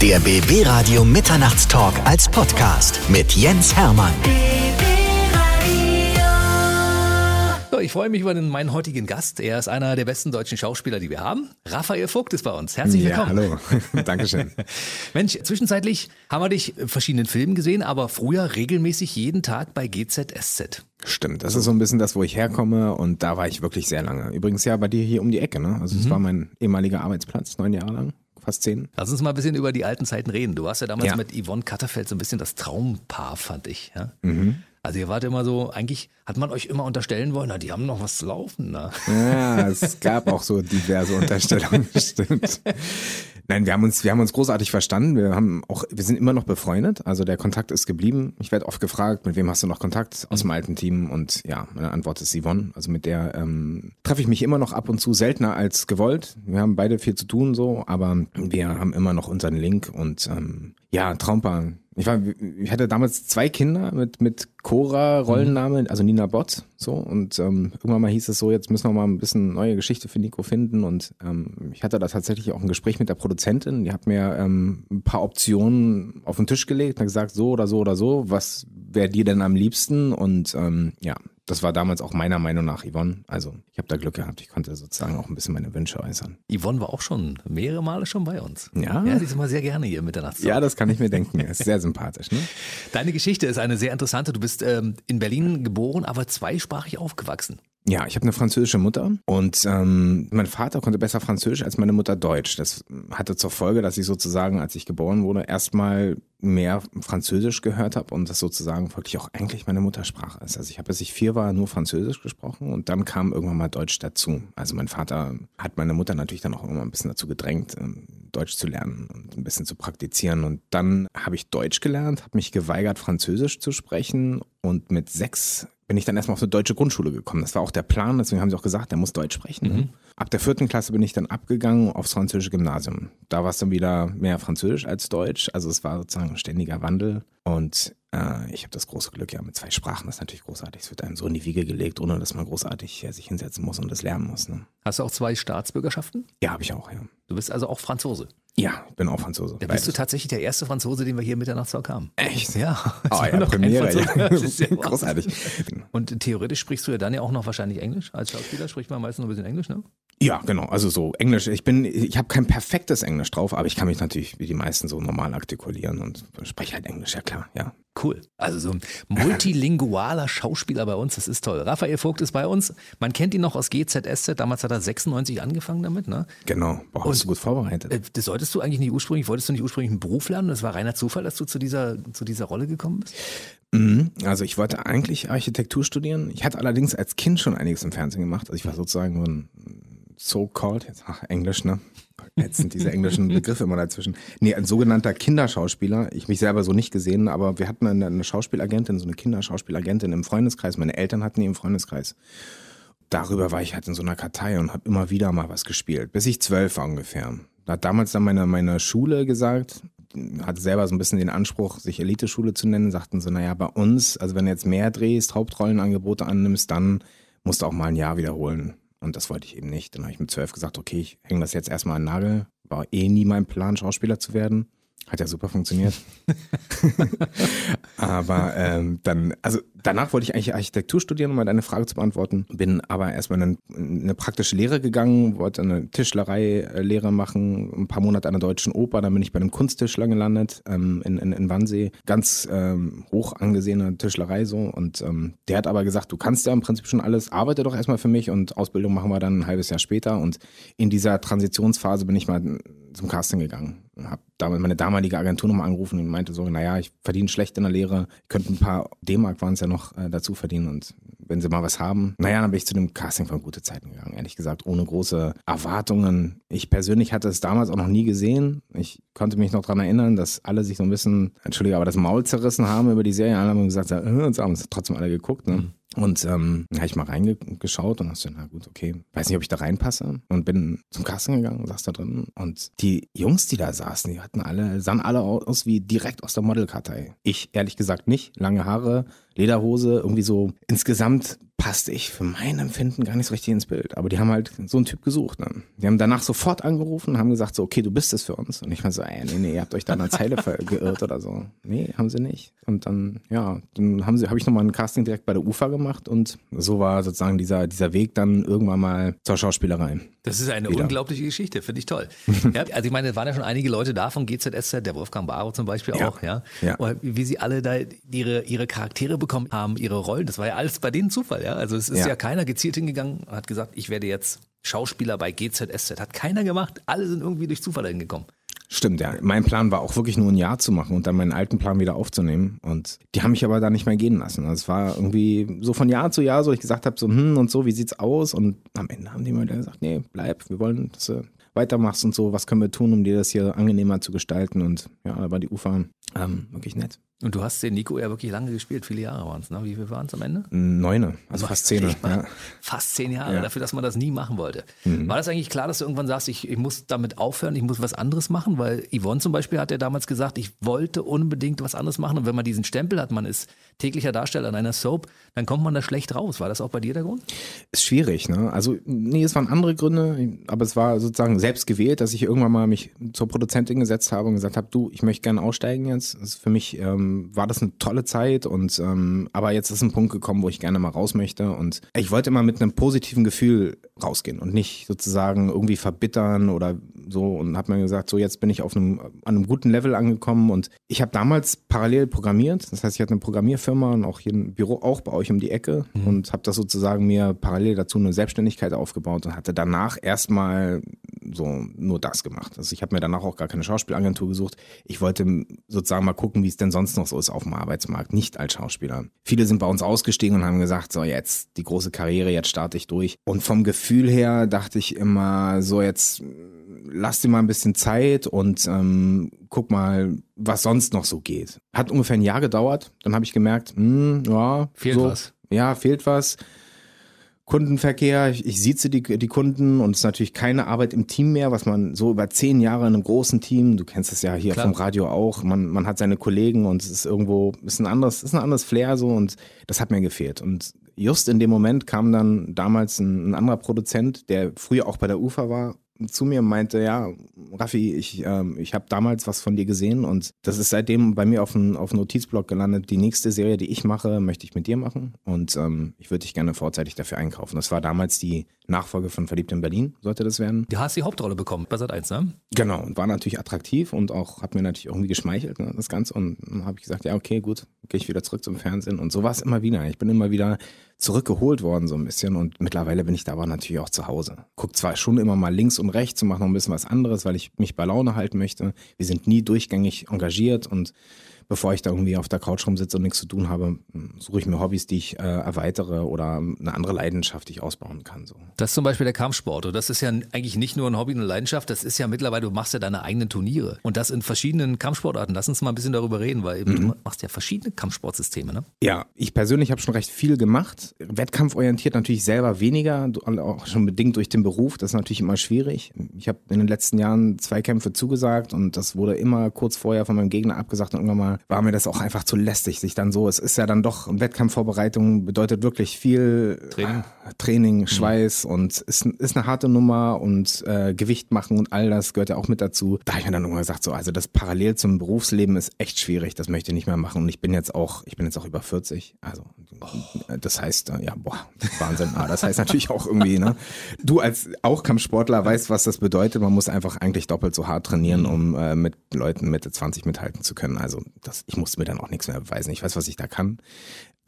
Der BB Radio Mitternachtstalk als Podcast mit Jens Hermann. So, ich freue mich über den, meinen heutigen Gast. Er ist einer der besten deutschen Schauspieler, die wir haben. Raphael Vogt ist bei uns. Herzlich willkommen. Ja, hallo. Dankeschön. Mensch, zwischenzeitlich haben wir dich in verschiedenen Filmen gesehen, aber früher regelmäßig jeden Tag bei GZSZ. Stimmt, das ist so ein bisschen das, wo ich herkomme und da war ich wirklich sehr lange. Übrigens ja bei dir hier um die Ecke, ne? Also es Mhm. war mein ehemaliger Arbeitsplatz, neun Jahre lang, fast zehn. Lass uns mal ein bisschen über die alten Zeiten reden. Du warst ja damals Ja. mit Yvonne Katterfeld so ein bisschen das Traumpaar, fand ich. Ja? Mhm. Also ihr wart immer so, eigentlich hat man euch immer unterstellen wollen, na, die haben noch was zu laufen. Na. Ja, es gab auch so diverse Unterstellungen, stimmt. Nein, wir haben uns, wir haben uns großartig verstanden. Wir haben auch, wir sind immer noch befreundet. Also der Kontakt ist geblieben. Ich werde oft gefragt, mit wem hast du noch Kontakt aus dem alten Team? Und ja, meine Antwort ist Yvonne. Also mit der ähm, treffe ich mich immer noch ab und zu seltener als gewollt. Wir haben beide viel zu tun so, aber wir haben immer noch unseren Link und ähm, ja, Traumpaar. Ich war, ich hatte damals zwei Kinder mit, mit Cora Rollenname, also Nina Bott, so. Und ähm, irgendwann mal hieß es so, jetzt müssen wir mal ein bisschen neue Geschichte für Nico finden. Und ähm, ich hatte da tatsächlich auch ein Gespräch mit der Produzentin. Die hat mir ähm, ein paar Optionen auf den Tisch gelegt und gesagt, so oder so oder so, was wäre dir denn am liebsten? Und ähm, ja, das war damals auch meiner Meinung nach Yvonne. Also ich habe da Glück gehabt. Ich konnte sozusagen auch ein bisschen meine Wünsche äußern. Yvonne war auch schon mehrere Male schon bei uns. Ja? Ja, die ist immer sehr gerne hier Mitternachtstalk. Ja, das kann ich mir denken. Ist sehr sympathisch. Ne? Deine Geschichte ist eine sehr interessante. Du bist ähm, in Berlin geboren, aber zweisprachig aufgewachsen. Ja, ich habe eine französische Mutter und ähm, mein Vater konnte besser Französisch als meine Mutter Deutsch. Das hatte zur Folge, dass ich sozusagen, als ich geboren wurde, erstmal mehr Französisch gehört habe und das sozusagen wirklich auch eigentlich meine Muttersprache ist. Also ich habe, bis ich vier war, nur Französisch gesprochen und dann kam irgendwann mal Deutsch dazu. Also mein Vater hat meine Mutter natürlich dann auch immer ein bisschen dazu gedrängt, ähm, Deutsch zu lernen und ein bisschen zu praktizieren. Und dann habe ich Deutsch gelernt, habe mich geweigert, Französisch zu sprechen und mit sechs bin ich dann erstmal auf eine deutsche Grundschule gekommen. Das war auch der Plan, deswegen haben sie auch gesagt, der muss Deutsch sprechen. Ne? Ab der vierten Klasse bin ich dann abgegangen aufs französische Gymnasium. Da war es dann wieder mehr Französisch als Deutsch. Also es war sozusagen ein ständiger Wandel. Und äh, ich habe das große Glück, ja, mit zwei Sprachen, das ist natürlich großartig. Es wird einem so in die Wiege gelegt, ohne dass man großartig ja, sich hinsetzen muss und das lernen muss. Ne? Hast du auch zwei Staatsbürgerschaften? Ja, habe ich auch, ja. Du bist also auch Franzose. Ja, ich bin auch Franzose. Da bist du tatsächlich der erste Franzose, den wir hier Mitternachtstalk haben. Echt? Ja. Oh ja, Premiere. Ja. Das ist ja Wahnsinn. Großartig. Und theoretisch sprichst du ja dann ja auch noch wahrscheinlich Englisch. Als Schauspieler spricht man meistens noch ein bisschen Englisch, ne? Ja, genau. Also so Englisch. Ich bin, ich habe kein perfektes Englisch drauf, aber ich kann mich natürlich wie die meisten so normal artikulieren und spreche halt Englisch, ja klar, ja. Cool. Also so ein multilingualer Schauspieler bei uns, das ist toll. Raphael Vogt ist bei uns. Man kennt ihn noch aus GZSZ. Damals hat er 96 angefangen damit, ne? Genau. Boah, bist du gut vorbereitet. Äh, Das solltest du eigentlich nicht ursprünglich, wolltest du nicht ursprünglich einen Beruf lernen? Das war reiner Zufall, dass du zu dieser, zu dieser Rolle gekommen bist? Mhm. Also ich wollte eigentlich Architektur studieren. Ich hatte allerdings als Kind schon einiges im Fernsehen gemacht. Also ich war sozusagen so ein so-called, jetzt ach, Englisch, ne? Jetzt sind diese englischen Begriffe immer dazwischen. Nee, ein sogenannter Kinderschauspieler. Ich mich selber so nicht gesehen, aber wir hatten eine, eine Schauspielagentin, so eine Kinderschauspielagentin im Freundeskreis. Meine Eltern hatten die im Freundeskreis. Darüber war ich halt in so einer Kartei und habe immer wieder mal was gespielt, bis ich zwölf war ungefähr. Da hat damals dann meine, meine Schule gesagt, hatte selber so ein bisschen den Anspruch, sich Eliteschule zu nennen, sagten so, naja, bei uns, also wenn du jetzt mehr drehst, Hauptrollenangebote annimmst, dann musst du auch mal ein Jahr wiederholen. Und das wollte ich eben nicht. Dann habe ich mit zwölf gesagt, okay, ich hänge das jetzt erstmal an den Nagel. War eh nie mein Plan, Schauspieler zu werden. Hat ja super funktioniert. aber ähm, dann, also danach wollte ich eigentlich Architektur studieren, um mal deine Frage zu beantworten. Bin aber erstmal in eine, praktische Lehre gegangen, wollte eine Tischlerei-Lehre machen, ein paar Monate an der Deutschen Oper, dann bin ich bei einem Kunsttischler gelandet ähm, in, in, in Wannsee. Ganz ähm, hoch angesehene Tischlerei so. Und ähm, der hat aber gesagt, du kannst ja im Prinzip schon alles, arbeite doch erstmal für mich und Ausbildung machen wir dann ein halbes Jahr später. Und in dieser Transitionsphase bin ich mal zum Casting gegangen. Habe meine damalige Agentur nochmal angerufen und meinte so, naja, ich verdiene schlecht in der Lehre, könnte ein paar D-Mark waren es ja noch äh, dazu verdienen und wenn sie mal was haben. Naja, dann bin ich zu dem Casting von Gute Zeiten gegangen, ehrlich gesagt, ohne große Erwartungen. Ich persönlich hatte es damals auch noch nie gesehen. Ich konnte mich noch daran erinnern, dass alle sich so ein bisschen, entschuldige, aber das Maul zerrissen haben über die Serie. Alle haben gesagt, äh, und haben es trotzdem alle geguckt. Ne? Und ähm, habe ich mal reingeschaut und dachte, na gut, okay, weiß nicht, ob ich da reinpasse. Und bin zum Casting gegangen, saß da drin. Und die Jungs, die da saßen, die hatten alle, sahen alle aus wie direkt aus der Modelkartei. Ich ehrlich gesagt nicht. Lange Haare, Lederhose, irgendwie so insgesamt passte ich für mein Empfinden gar nicht so richtig ins Bild. Aber die haben halt so einen Typ gesucht. Ne? Die haben danach sofort angerufen und haben gesagt so, okay, du bist es für uns. Und ich war so, ey, nee, nee, ihr habt euch da eine Zeile geirrt oder so. Nee, haben sie nicht. Und dann, ja, dann haben sie, habe ich nochmal ein Casting direkt bei der UFA gemacht und so war sozusagen dieser, dieser Weg dann irgendwann mal zur Schauspielerei. Das ist eine Wieder. unglaubliche Geschichte, finde ich toll. ja, also ich meine, es waren ja schon einige Leute da von GZSZ, der Wolfgang Barrow zum Beispiel ja. auch, ja. ja. wie sie alle da ihre, ihre Charaktere bekommen haben, ihre Rollen, das war ja alles bei denen Zufall, ja. Also es ist ja, ja keiner gezielt hingegangen und hat gesagt, ich werde jetzt Schauspieler bei GZSZ. Hat keiner gemacht, alle sind irgendwie durch Zufall hingekommen. Stimmt, ja. Mein Plan war auch wirklich nur ein Jahr zu machen und dann meinen alten Plan wieder aufzunehmen. Und die haben mich aber da nicht mehr gehen lassen. Also es war irgendwie so von Jahr zu Jahr, so ich gesagt habe, so, hm und so, wie sieht's aus? Und am Ende haben die mir gesagt, nee, bleib, wir wollen, dass du weitermachst und so, was können wir tun, um dir das hier angenehmer zu gestalten? Und ja, da war die Ufer ähm, wirklich nett. Und du hast den Nico ja wirklich lange gespielt, viele Jahre waren es, ne? Wie viel waren es am Ende? Neune, also fast zehn. Ja. Fast zehn Jahre ja. dafür, dass man das nie machen wollte. Mhm. War das eigentlich klar, dass du irgendwann sagst, ich, ich muss damit aufhören, ich muss was anderes machen? Weil Yvonne zum Beispiel hat ja damals gesagt, ich wollte unbedingt was anderes machen. Und wenn man diesen Stempel hat, man ist täglicher Darsteller in einer Soap, dann kommt man da schlecht raus. War das auch bei dir der Grund? Ist schwierig, ne? Also, nee, es waren andere Gründe, aber es war sozusagen selbst gewählt, dass ich irgendwann mal mich zur Produzentin gesetzt habe und gesagt habe, du, ich möchte gerne aussteigen jetzt. Also für mich ähm, war das eine tolle Zeit und ähm, aber jetzt ist ein Punkt gekommen, wo ich gerne mal raus möchte und ich wollte immer mit einem positiven Gefühl rausgehen und nicht sozusagen irgendwie verbittern oder so und habe mir gesagt, so jetzt bin ich auf einem an einem guten Level angekommen und ich habe damals parallel programmiert, das heißt, ich hatte eine Programmierfirma und auch hier ein Büro auch bei euch um die Ecke mhm. und habe das sozusagen mir parallel dazu eine Selbstständigkeit aufgebaut und hatte danach erstmal so nur das gemacht. Also ich habe mir danach auch gar keine Schauspielagentur gesucht. Ich wollte sozusagen mal gucken, wie es denn sonst noch so ist auf dem Arbeitsmarkt, nicht als Schauspieler. Viele sind bei uns ausgestiegen und haben gesagt, so jetzt die große Karriere, jetzt starte ich durch. Und vom Gefühl her dachte ich immer, so jetzt lass dir mal ein bisschen Zeit und ähm, guck mal, was sonst noch so geht. Hat ungefähr ein Jahr gedauert. Dann habe ich gemerkt, hm, ja, fehlt so, was. Ja, fehlt was. Kundenverkehr, ich, ich sieze die, die Kunden und es ist natürlich keine Arbeit im Team mehr, was man so über zehn Jahre in einem großen Team, du kennst es ja hier Klar. vom Radio auch, man, man hat seine Kollegen und es ist irgendwo, ist ein anderes, ist ein anderes Flair so und das hat mir gefehlt. Und just in dem Moment kam dann damals ein, ein anderer Produzent, der früher auch bei der UFA war zu mir und meinte, ja, Raffi, ich, ähm, ich habe damals was von dir gesehen und das ist seitdem bei mir auf dem auf Notizblock gelandet. Die nächste Serie, die ich mache, möchte ich mit dir machen und ähm, ich würde dich gerne vorzeitig dafür einkaufen. Das war damals die Nachfolge von Verliebt in Berlin, sollte das werden. Du hast die Hauptrolle bekommen bei Sat 1, ne? Genau, und war natürlich attraktiv und auch, hat mir natürlich irgendwie geschmeichelt, ne, das Ganze. Und dann habe ich gesagt, ja, okay, gut, gehe ich wieder zurück zum Fernsehen. Und so war es immer wieder. Ich bin immer wieder zurückgeholt worden, so ein bisschen. Und mittlerweile bin ich da aber natürlich auch zu Hause. Guck zwar schon immer mal links und rechts und mache noch ein bisschen was anderes, weil ich mich bei Laune halten möchte. Wir sind nie durchgängig engagiert und bevor ich da irgendwie auf der Couch rumsitze und nichts zu tun habe, suche ich mir Hobbys, die ich äh, erweitere oder eine andere Leidenschaft, die ich ausbauen kann. So. Das ist zum Beispiel der Kampfsport. Und das ist ja eigentlich nicht nur ein Hobby und eine Leidenschaft, das ist ja mittlerweile, du machst ja deine eigenen Turniere. Und das in verschiedenen Kampfsportarten. Lass uns mal ein bisschen darüber reden, weil eben mhm. du machst ja verschiedene Kampfsportsysteme, ne? Ja, ich persönlich habe schon recht viel gemacht. Wettkampforientiert natürlich selber weniger, auch schon bedingt durch den Beruf. Das ist natürlich immer schwierig. Ich habe in den letzten Jahren zwei Kämpfe zugesagt und das wurde immer kurz vorher von meinem Gegner abgesagt und irgendwann mal war mir das auch einfach zu lästig, sich dann so, es ist ja dann doch, Wettkampfvorbereitung bedeutet wirklich viel Training, äh, Training Schweiß mhm. und ist, ist eine harte Nummer und äh, Gewicht machen und all das gehört ja auch mit dazu. Da habe ich mir dann irgendwann gesagt, so, also das parallel zum Berufsleben ist echt schwierig, das möchte ich nicht mehr machen und ich bin jetzt auch, ich bin jetzt auch über 40, also oh. das heißt, äh, ja, boah, Wahnsinn, ah, das heißt natürlich auch irgendwie, ne, du als auch Kampfsportler weißt, was das bedeutet, man muss einfach eigentlich doppelt so hart trainieren, mhm. um äh, mit Leuten Mitte 20 mithalten zu können, also das, ich musste mir dann auch nichts mehr beweisen. Ich weiß, was ich da kann.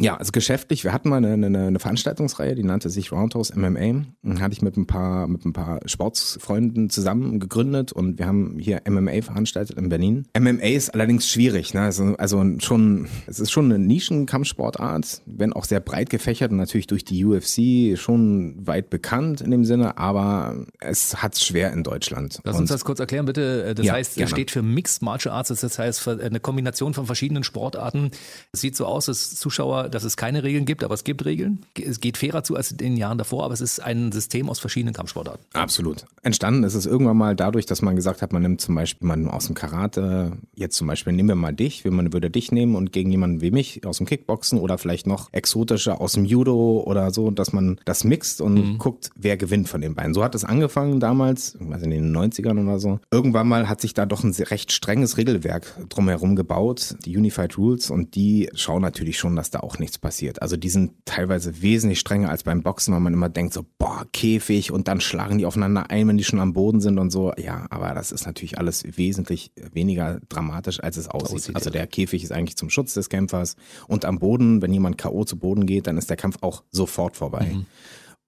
Ja, also geschäftlich, wir hatten mal eine, eine, eine Veranstaltungsreihe, die nannte sich Roundhouse MMA. Und hatte ich mit ein paar, mit ein paar Sportsfreunden zusammen gegründet und wir haben hier MMA veranstaltet in Berlin. MMA ist allerdings schwierig, ne? Also, also schon, es ist schon eine Nischenkampfsportart, wenn auch sehr breit gefächert und natürlich durch die UFC schon weit bekannt in dem Sinne, aber es hat es schwer in Deutschland. Lass uns das kurz erklären, bitte. Das ja, heißt, es steht für Mixed Martial Arts, das heißt eine Kombination von verschiedenen Sportarten. Es sieht so aus, dass Zuschauer dass es keine Regeln gibt, aber es gibt Regeln. Es geht fairer zu als in den Jahren davor, aber es ist ein System aus verschiedenen Kampfsportarten. Absolut. Entstanden ist es irgendwann mal dadurch, dass man gesagt hat, man nimmt zum Beispiel jemanden aus dem Karate, jetzt zum Beispiel nehmen wir mal dich, wenn man würde dich nehmen und gegen jemanden wie mich aus dem Kickboxen oder vielleicht noch exotischer aus dem Judo oder so, dass man das mixt und mhm. guckt, wer gewinnt von den beiden. So hat es angefangen damals, weiß in den 90ern oder so. Irgendwann mal hat sich da doch ein recht strenges Regelwerk drumherum gebaut, die Unified Rules und die schauen natürlich schon, dass da auch nichts passiert. Also die sind teilweise wesentlich strenger als beim Boxen, weil man immer denkt so, boah, Käfig und dann schlagen die aufeinander ein, wenn die schon am Boden sind und so. Ja, aber das ist natürlich alles wesentlich weniger dramatisch, als es aussieht. aussieht also der Käfig ist eigentlich zum Schutz des Kämpfers und am Boden, wenn jemand K.O. zu Boden geht, dann ist der Kampf auch sofort vorbei. Mhm.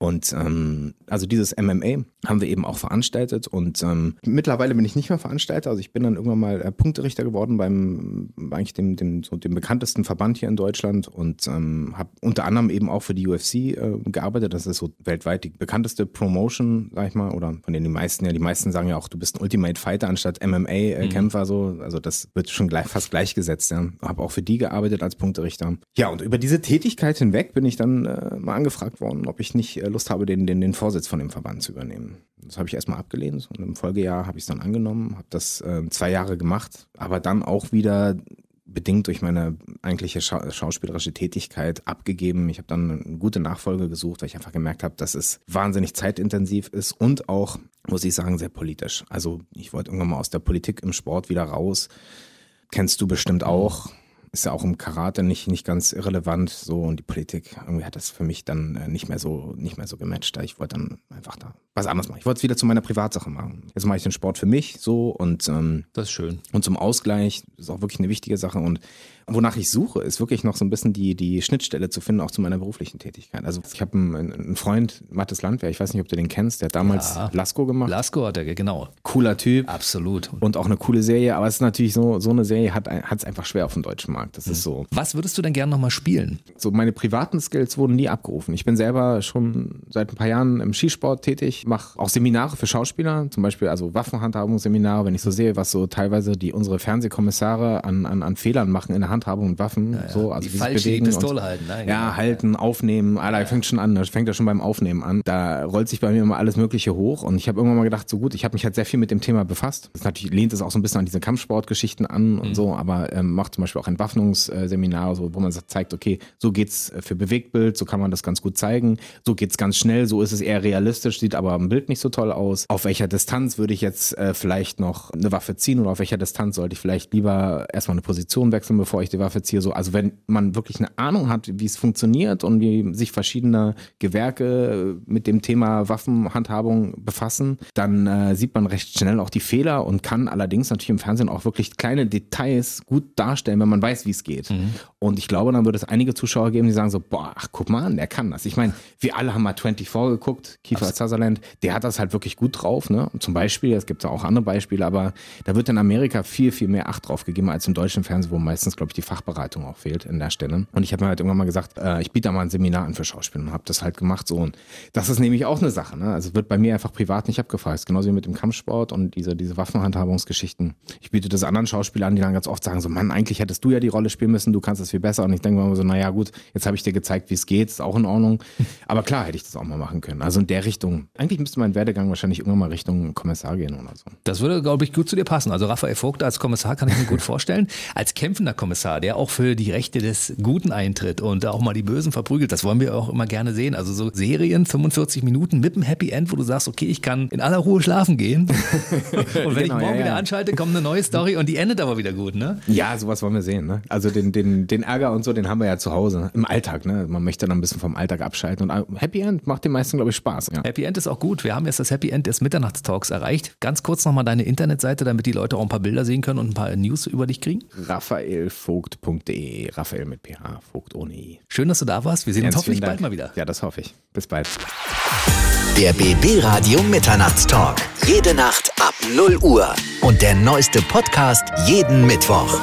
Und ähm, also dieses MMA haben wir eben auch veranstaltet und ähm, mittlerweile bin ich nicht mehr Veranstalter. Also ich bin dann irgendwann mal äh, Punkterichter geworden beim eigentlich dem, dem, so dem bekanntesten Verband hier in Deutschland und ähm, habe unter anderem eben auch für die UFC äh, gearbeitet. Das ist so weltweit die bekannteste Promotion, sag ich mal, oder von denen die meisten ja, die meisten sagen ja auch, du bist ein Ultimate Fighter anstatt MMA-Kämpfer. Äh, mhm. So, also das wird schon gleich, fast gleichgesetzt. Ja. Habe auch für die gearbeitet als Punkterichter. Ja, und über diese Tätigkeit hinweg bin ich dann äh, mal angefragt worden, ob ich nicht äh, Lust habe, den, den, den Vorsitz von dem Verband zu übernehmen. Das habe ich erstmal abgelehnt und im Folgejahr habe ich es dann angenommen, habe das äh, zwei Jahre gemacht, aber dann auch wieder bedingt durch meine eigentliche Scha schauspielerische Tätigkeit abgegeben. Ich habe dann eine gute Nachfolge gesucht, weil ich einfach gemerkt habe, dass es wahnsinnig zeitintensiv ist und auch, muss ich sagen, sehr politisch. Also ich wollte irgendwann mal aus der Politik im Sport wieder raus. Kennst du bestimmt auch ist ja auch im Karate nicht, nicht ganz irrelevant so und die Politik irgendwie hat das für mich dann äh, nicht mehr so nicht mehr so gematcht. Ich wollte dann einfach da was anderes machen. Ich wollte es wieder zu meiner Privatsache machen. Jetzt mache ich den Sport für mich so und ähm, das ist schön. Und zum Ausgleich ist auch wirklich eine wichtige Sache und wonach ich suche, ist wirklich noch so ein bisschen die, die Schnittstelle zu finden, auch zu meiner beruflichen Tätigkeit. Also ich habe einen, einen, Freund, Mattes Landwehr, ich weiß nicht, ob du den kennst, der hat damals ja. Lasko gemacht. Lasko hat er, genau. Cooler Typ. Absolut. Und auch eine coole Serie, aber es ist natürlich so, so eine Serie hat es einfach schwer auf dem deutschen Markt. Das mhm. ist so. Was würdest du denn gerne nochmal spielen? So meine privaten Skills wurden nie abgerufen. Ich bin selber schon seit ein paar Jahren im Skisport tätig, mache auch Seminare für Schauspieler, zum Beispiel also Waffenhandhabungsseminare, wenn ich so sehe, was so teilweise die unsere Fernsehkommissare an, an, an Fehlern machen in der Handhabung und Waffen ja, ja. so, also die falsch bewegen die Pistole und, halten. Nein, ja, genau. halten, aufnehmen, Alter, ja. fängt schon an, das fängt ja schon beim Aufnehmen an. Da rollt sich bei mir immer alles Mögliche hoch und ich habe irgendwann mal gedacht, so gut, ich habe mich halt sehr viel mit dem Thema befasst. Das natürlich lehnt es auch so ein bisschen an diese Kampfsportgeschichten an und mhm. so, aber ähm, macht zum Beispiel auch Entwaffnungsseminar, so, wo man zeigt, okay, so geht's für Bewegtbild, so kann man das ganz gut zeigen, so geht's ganz schnell, so ist es eher realistisch, sieht aber im Bild nicht so toll aus. Auf welcher Distanz würde ich jetzt äh, vielleicht noch eine Waffe ziehen oder auf welcher Distanz sollte ich vielleicht lieber erstmal eine Position wechseln, bevor ich die Waffe ziehe, so, also wenn man wirklich eine Ahnung hat, wie es funktioniert und wie sich verschiedene Gewerke mit dem Thema Waffenhandhabung befassen, dann äh, sieht man recht schnell auch die Fehler und kann allerdings natürlich im Fernsehen auch wirklich kleine Details gut darstellen, wenn man weiß, wie es geht. Mhm. Und ich glaube, dann wird es einige Zuschauer geben, die sagen so, boah, ach, guck mal an, der kann das. Ich meine, wir alle haben mal 24 geguckt, Kiefer Absolut. Sutherland, der hat das halt wirklich gut drauf. Ne? Zum Beispiel, es gibt auch andere Beispiele, aber da wird in Amerika viel, viel mehr Acht drauf gegeben als im deutschen Fernsehen, wo meistens, glaube ich, die Fachberatung auch fehlt in der Stelle. Und ich habe mir halt irgendwann mal gesagt, äh, ich biete da mal ein Seminar an für Schauspieler und habe das halt gemacht so. Und das ist nämlich auch eine Sache. Ne? Also wird bei mir einfach privat nicht abgefragt. Genauso wie mit dem Kampfsport und diese, diese Waffenhandhabungsgeschichten. Ich biete das anderen Schauspielern an, die dann ganz oft sagen so, Mann, eigentlich hättest du ja die Rolle spielen müssen, du kannst das viel besser. Und ich denke mir so, naja gut, jetzt habe ich dir gezeigt, wie es geht, ist auch in Ordnung. Aber klar hätte ich das auch mal machen können. Also in der Richtung. Eigentlich müsste mein Werdegang wahrscheinlich irgendwann mal Richtung Kommissar gehen oder so. Das würde, glaube ich, gut zu dir passen. Also Raphael Vogt als Kommissar kann ich mir gut vorstellen. Als kämpfender Kommissar, der auch für die Rechte des Guten eintritt und auch mal die Bösen verprügelt, das wollen wir auch immer gerne sehen. Also so Serien, 45 Minuten mit einem Happy End, wo du sagst, okay, ich kann in aller Ruhe schlafen gehen. und wenn genau, ich morgen ja, ja. wieder anschalte, kommt eine neue Story und die endet aber wieder gut, ne? Ja, sowas wollen wir sehen, ne? Also den, den, den Ärger und so, den haben wir ja zu Hause, im Alltag, ne? Man möchte dann ein bisschen vom Alltag abschalten und Happy End macht den meisten, glaube ich, Spaß. Ja. Happy End ist auch gut. Wir haben jetzt das Happy End des Mitternachtstalks erreicht. Ganz kurz nochmal deine Internetseite, damit die Leute auch ein paar Bilder sehen können und ein paar News über dich kriegen. raphaelvogt.de Raphael mit PH, Vogt ohne I. Schön, dass du da warst. Wir sehen uns hoffentlich bald mal wieder. Ja, das hoffe ich. Bis bald. Der BB Radio Mitternachtstalk. Jede Nacht ab 0 Uhr. Und der neueste Podcast jeden Mittwoch.